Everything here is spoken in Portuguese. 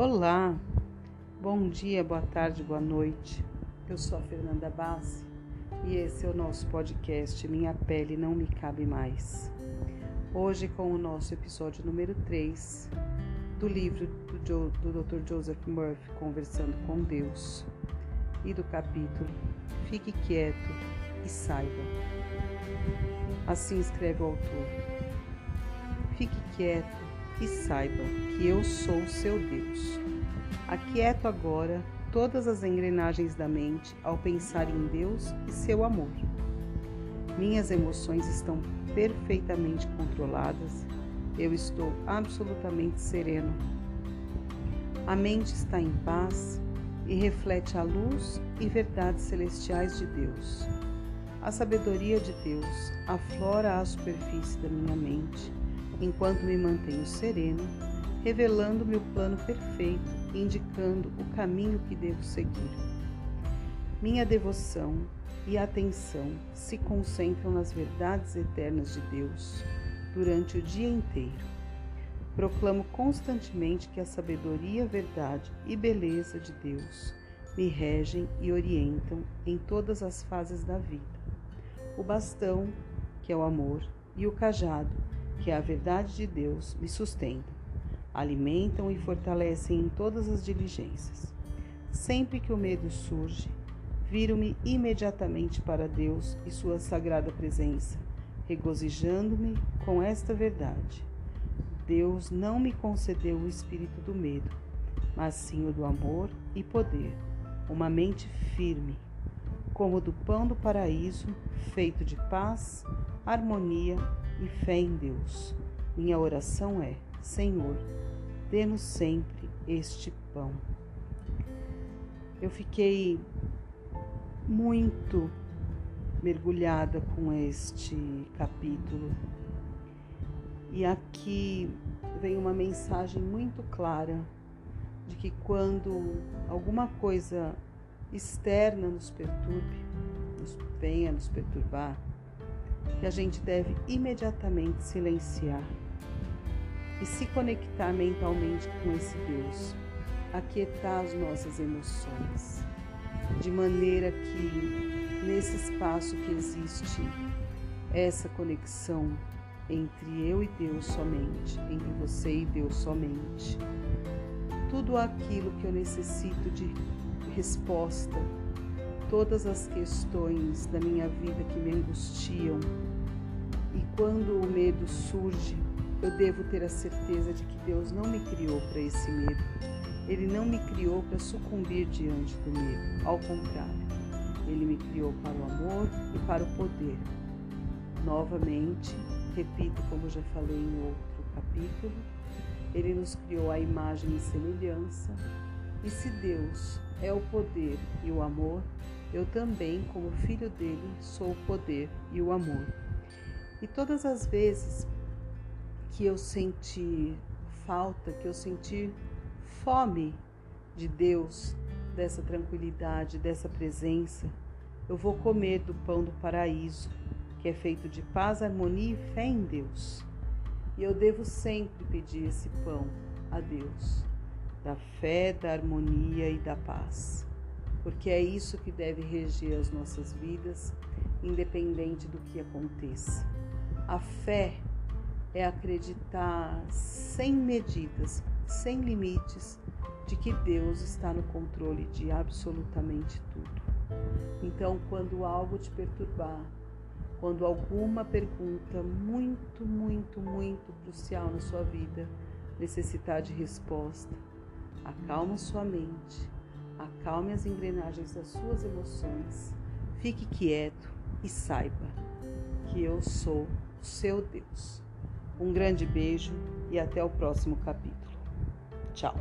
Olá, bom dia, boa tarde, boa noite. Eu sou a Fernanda Bassi e esse é o nosso podcast Minha Pele Não Me Cabe Mais. Hoje, com o nosso episódio número 3 do livro do, do Dr. Joseph Murphy, Conversando com Deus, e do capítulo Fique Quieto e Saiba. Assim escreve o autor: Fique quieto e saiba que eu sou seu Deus. Aquieto agora todas as engrenagens da mente ao pensar em Deus e seu amor. Minhas emoções estão perfeitamente controladas, eu estou absolutamente sereno. A mente está em paz e reflete a luz e verdades celestiais de Deus. A sabedoria de Deus aflora a superfície da minha mente enquanto me mantenho sereno, revelando-me o plano perfeito indicando o caminho que devo seguir. Minha devoção e atenção se concentram nas verdades eternas de Deus durante o dia inteiro. Proclamo constantemente que a sabedoria, verdade e beleza de Deus me regem e orientam em todas as fases da vida. O bastão, que é o amor, e o cajado, que a verdade de Deus me sustenta, alimentam e fortalecem em todas as diligências. Sempre que o medo surge, viro-me imediatamente para Deus e Sua sagrada presença, regozijando-me com esta verdade. Deus não me concedeu o espírito do medo, mas sim o do amor e poder, uma mente firme, como do pão do paraíso, feito de paz, harmonia e fé em Deus. Minha oração é: Senhor, dê-nos sempre este pão. Eu fiquei muito mergulhada com este capítulo. E aqui vem uma mensagem muito clara de que quando alguma coisa externa nos perturbe, nos venha nos perturbar, que a gente deve imediatamente silenciar e se conectar mentalmente com esse Deus, aquietar as nossas emoções, de maneira que nesse espaço que existe essa conexão entre eu e Deus somente, entre você e Deus somente, tudo aquilo que eu necessito de resposta todas as questões da minha vida que me angustiam. E quando o medo surge, eu devo ter a certeza de que Deus não me criou para esse medo. Ele não me criou para sucumbir diante do medo. Ao contrário, ele me criou para o amor e para o poder. Novamente, repito como já falei em outro capítulo, ele nos criou a imagem e semelhança. E se Deus é o poder e o amor, eu também, como filho dele, sou o poder e o amor. E todas as vezes que eu senti falta, que eu senti fome de Deus, dessa tranquilidade, dessa presença, eu vou comer do pão do paraíso, que é feito de paz, harmonia e fé em Deus. E eu devo sempre pedir esse pão a Deus, da fé, da harmonia e da paz porque é isso que deve reger as nossas vidas, independente do que aconteça. A fé é acreditar sem medidas, sem limites, de que Deus está no controle de absolutamente tudo. Então, quando algo te perturbar, quando alguma pergunta muito, muito, muito crucial na sua vida necessitar de resposta, acalma sua mente acalme as engrenagens das suas emoções, fique quieto e saiba que eu sou o seu Deus. Um grande beijo e até o próximo capítulo. Tchau.